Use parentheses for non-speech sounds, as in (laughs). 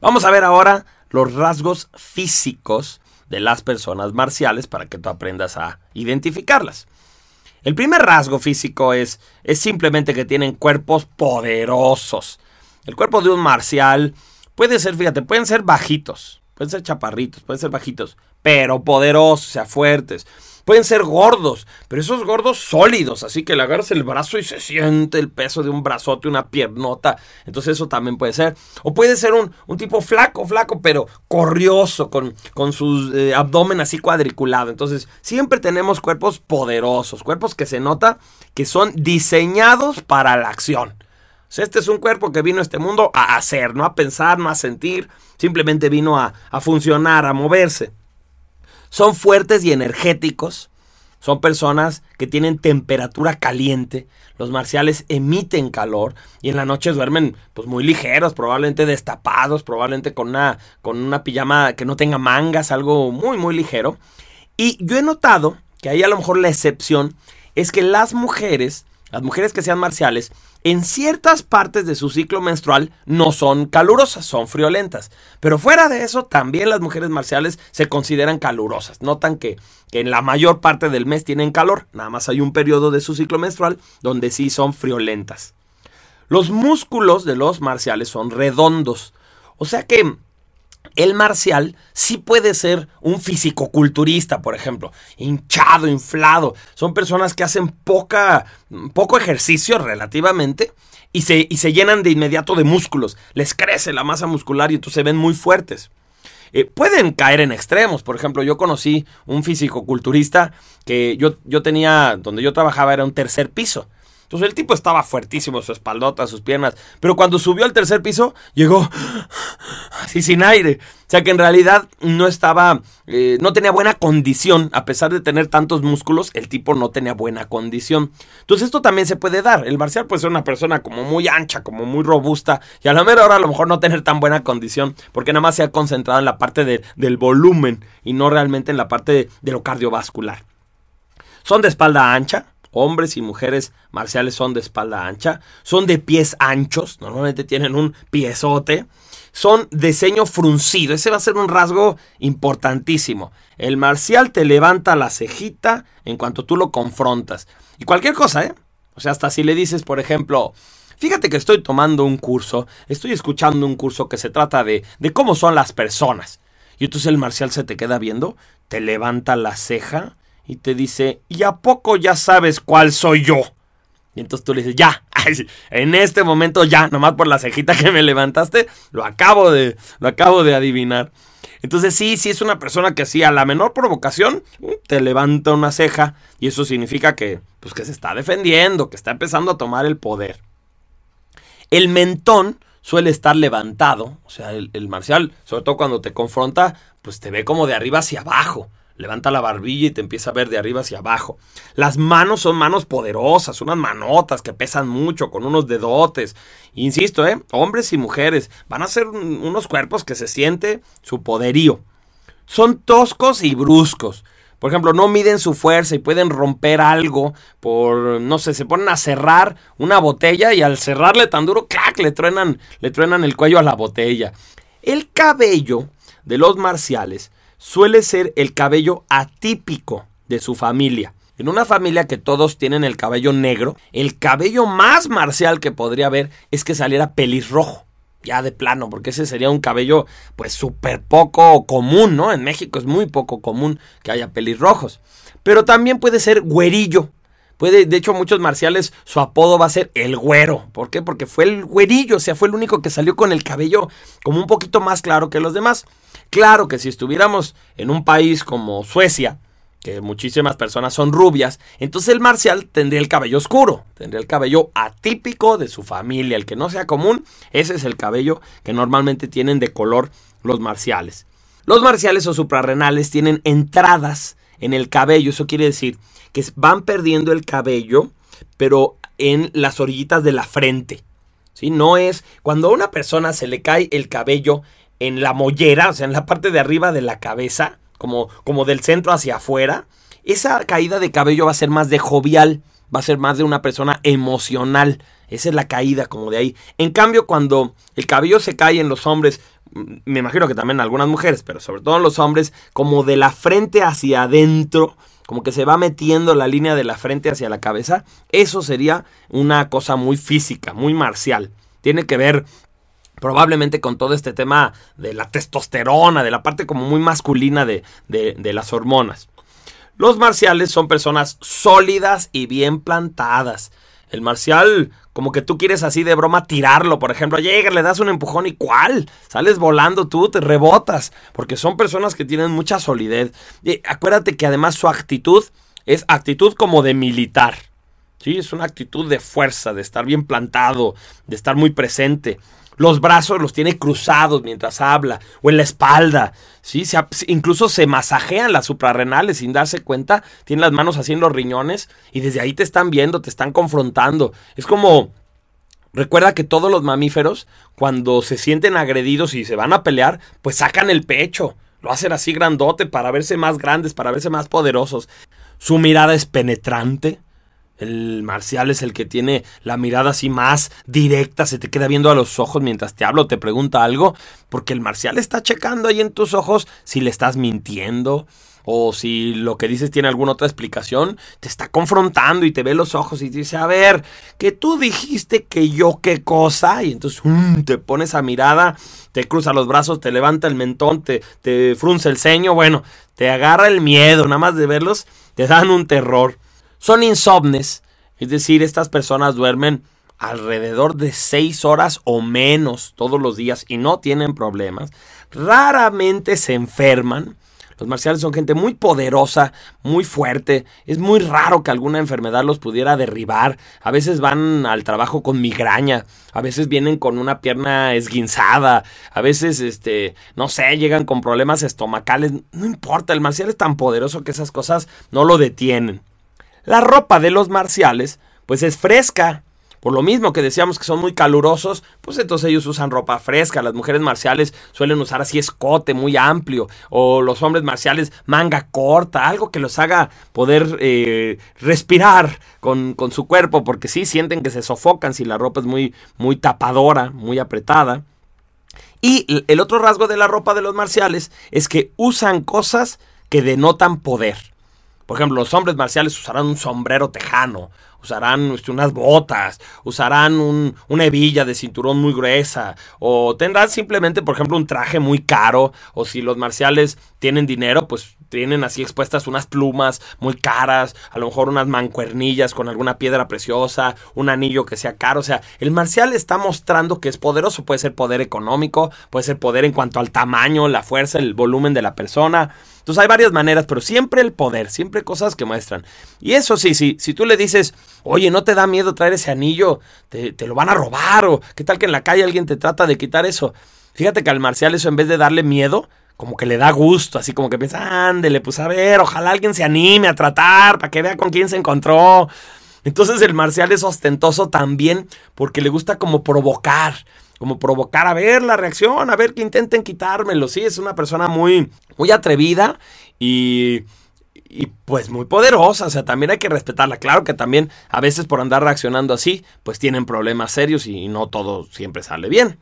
Vamos a ver ahora los rasgos físicos de las personas marciales para que tú aprendas a identificarlas. El primer rasgo físico es, es simplemente que tienen cuerpos poderosos. El cuerpo de un marcial puede ser, fíjate, pueden ser bajitos, pueden ser chaparritos, pueden ser bajitos, pero poderosos, sea, fuertes. Pueden ser gordos, pero esos gordos sólidos, así que le agarras el brazo y se siente el peso de un brazote, una piernota. Entonces eso también puede ser. O puede ser un, tipo flaco, flaco, pero corrioso, con, con su eh, abdomen así cuadriculado. Entonces siempre tenemos cuerpos poderosos, cuerpos que se nota que son diseñados para la acción. este es un cuerpo que vino a este mundo a hacer, no a pensar, no a sentir, simplemente vino a, a funcionar, a moverse. Son fuertes y energéticos. Son personas que tienen temperatura caliente. Los marciales emiten calor y en la noche duermen pues muy ligeros, probablemente destapados, probablemente con una, con una pijama que no tenga mangas, algo muy muy ligero. Y yo he notado que ahí a lo mejor la excepción es que las mujeres, las mujeres que sean marciales, en ciertas partes de su ciclo menstrual no son calurosas, son friolentas. Pero fuera de eso, también las mujeres marciales se consideran calurosas. Notan que, en la mayor parte del mes tienen calor, nada más hay un periodo de su ciclo menstrual donde sí son friolentas. Los músculos de los marciales son redondos. O sea que el marcial sí puede ser un fisicoculturista, por ejemplo, hinchado, inflado. Son personas que hacen poca, poco ejercicio relativamente y se, y se llenan de inmediato de músculos. Les crece la masa muscular y entonces se ven muy fuertes. Eh, pueden caer en extremos. Por ejemplo, yo conocí un fisicoculturista que yo, yo tenía, donde yo trabajaba era un tercer piso. Entonces el tipo estaba fuertísimo, su espaldota, sus piernas. Pero cuando subió al tercer piso, llegó (laughs) así sin aire. O sea que en realidad no estaba, eh, no tenía buena condición. A pesar de tener tantos músculos, el tipo no tenía buena condición. Entonces esto también se puede dar. El marcial puede ser una persona como muy ancha, como muy robusta. Y a la mera hora a lo mejor no tener tan buena condición. Porque nada más se ha concentrado en la parte del volumen y no realmente en la parte de lo cardiovascular. Son de espalda ancha hombres y mujeres marciales son de espalda ancha, son de pies anchos, normalmente tienen un piezote, son de ceño fruncido, ese va a ser un rasgo importantísimo. El marcial te levanta la cejita en cuanto tú lo confrontas. Y cualquier cosa, ¿eh? O sea, hasta si le dices, por ejemplo, fíjate que estoy tomando un curso, estoy escuchando un curso que se trata de, de cómo son las personas. Y entonces el marcial se te queda viendo, te levanta la ceja y te dice, ¿y a poco ya sabes cuál soy yo? Y entonces tú le dices, ya, (laughs) en este momento ya, nomás por la cejita que me levantaste, lo acabo de, lo acabo de adivinar. Entonces sí, sí es una persona que sí, a la menor provocación, uh, te levanta una ceja y eso significa que, pues, que se está defendiendo, que está empezando a tomar el poder. El mentón suele estar levantado, o sea, el, el marcial, sobre todo cuando te confronta, pues te ve como de arriba hacia abajo levanta la barbilla y te empieza a ver de arriba hacia abajo. Las manos son manos poderosas, unas manotas que pesan mucho, con unos dedotes. Insisto, ¿eh? hombres y mujeres van a ser unos cuerpos que se siente su poderío. Son toscos y bruscos. Por ejemplo, no miden su fuerza y pueden romper algo por, no sé, se ponen a cerrar una botella y al cerrarle tan duro, ¡clac! Le truenan, le truenan el cuello a la botella. El cabello de los marciales suele ser el cabello atípico de su familia. En una familia que todos tienen el cabello negro, el cabello más marcial que podría haber es que saliera pelirrojo. Ya de plano, porque ese sería un cabello pues súper poco común, ¿no? En México es muy poco común que haya pelirrojos. Pero también puede ser güerillo. Puede, de hecho, muchos marciales, su apodo va a ser el güero. ¿Por qué? Porque fue el güerillo, o sea, fue el único que salió con el cabello como un poquito más claro que los demás. Claro que si estuviéramos en un país como Suecia, que muchísimas personas son rubias, entonces el marcial tendría el cabello oscuro, tendría el cabello atípico de su familia, el que no sea común, ese es el cabello que normalmente tienen de color los marciales. Los marciales o suprarrenales tienen entradas en el cabello, eso quiere decir que van perdiendo el cabello, pero en las orillitas de la frente. ¿Sí? No es cuando a una persona se le cae el cabello en la mollera, o sea, en la parte de arriba de la cabeza, como, como del centro hacia afuera, esa caída de cabello va a ser más de jovial, va a ser más de una persona emocional. Esa es la caída como de ahí. En cambio, cuando el cabello se cae en los hombres me imagino que también algunas mujeres, pero sobre todo los hombres, como de la frente hacia adentro, como que se va metiendo la línea de la frente hacia la cabeza, eso sería una cosa muy física, muy marcial. Tiene que ver probablemente con todo este tema de la testosterona, de la parte como muy masculina de, las hormonas. Los marciales son personas sólidas y bien plantadas. El marcial, como que tú quieres así de broma tirarlo, por ejemplo, llega, le das un empujón y ¿cuál? Sales volando tú, te rebotas, porque son personas que tienen mucha solidez. Y acuérdate que además su actitud es actitud como de militar. Sí, es una actitud de fuerza, de estar bien plantado, de estar muy presente. Los brazos los tiene cruzados mientras habla o en la espalda. ¿sí? incluso se masajean las suprarrenales sin darse cuenta. Tiene las manos así en los riñones y desde ahí te están viendo, te están confrontando. Es como... Recuerda que todos los mamíferos, cuando se sienten agredidos y se van a pelear, pues sacan el pecho. Lo hacen así grandote para verse más grandes, para verse más poderosos. Su mirada es penetrante, el marcial es el que tiene la mirada así más directa, se te queda viendo a los ojos mientras te hablo, te pregunta algo, porque el marcial está checando ahí en tus ojos si le estás mintiendo o si lo que dices tiene alguna otra explicación, te está confrontando y te ve los ojos y dice, a ver, que tú dijiste que yo qué cosa, y entonces te pones a mirada, te cruza los brazos, te levanta el mentón, te, te frunce el ceño, bueno, te agarra el miedo, nada más de verlos, te dan un terror. Son insomnes, es decir, estas personas duermen alrededor de 6 horas o menos todos los días y no tienen problemas. Raramente se enferman. Los marciales son gente muy poderosa, muy fuerte. Es muy raro que alguna enfermedad los pudiera derribar. A veces van al trabajo con migraña, a veces vienen con una pierna esguinzada, a veces, este, no sé, llegan con problemas estomacales. No importa, el marcial es tan poderoso que esas cosas no lo detienen. La ropa de los marciales, pues es fresca. Por lo mismo que decíamos que son muy calurosos, pues entonces ellos usan ropa fresca. Las mujeres marciales suelen usar así escote muy amplio. O los hombres marciales manga corta, algo que los haga poder eh, respirar con, con, su cuerpo, porque sí sienten que se sofocan si la ropa es muy, muy tapadora, muy apretada. Y el otro rasgo de la ropa de los marciales es que usan cosas que denotan poder. Por ejemplo, los hombres marciales usarán un sombrero tejano, usarán este, unas botas, usarán una hebilla de cinturón muy gruesa, o tendrán simplemente, por ejemplo, un traje muy caro, o si los marciales tienen dinero, pues tienen así expuestas unas plumas muy caras, a lo mejor unas mancuernillas con alguna piedra preciosa, un anillo que sea caro. O sea, el marcial está mostrando que es poderoso. Puede ser poder económico, puede ser poder en cuanto al tamaño, la fuerza, el volumen de la persona. Entonces hay varias maneras, pero siempre el poder, siempre cosas que muestran. Y eso sí, sí, si tú le dices, oye, ¿no te da miedo traer ese anillo? Te, te lo van a robar o qué tal que en la calle alguien te trata de quitar eso. Fíjate que al marcial eso en vez de darle miedo, como que le da gusto, así como que piensa, ándele, pues a ver, ojalá alguien se anime a tratar para que vea con quién se encontró. Entonces el marcial es ostentoso también porque le gusta como provocar, como provocar a ver la reacción, a ver que intenten quitármelo. Sí, es una persona muy, muy atrevida y, y pues muy poderosa. O sea, también hay que respetarla. Claro que también a veces por andar reaccionando así, pues tienen problemas serios y no todo siempre sale bien.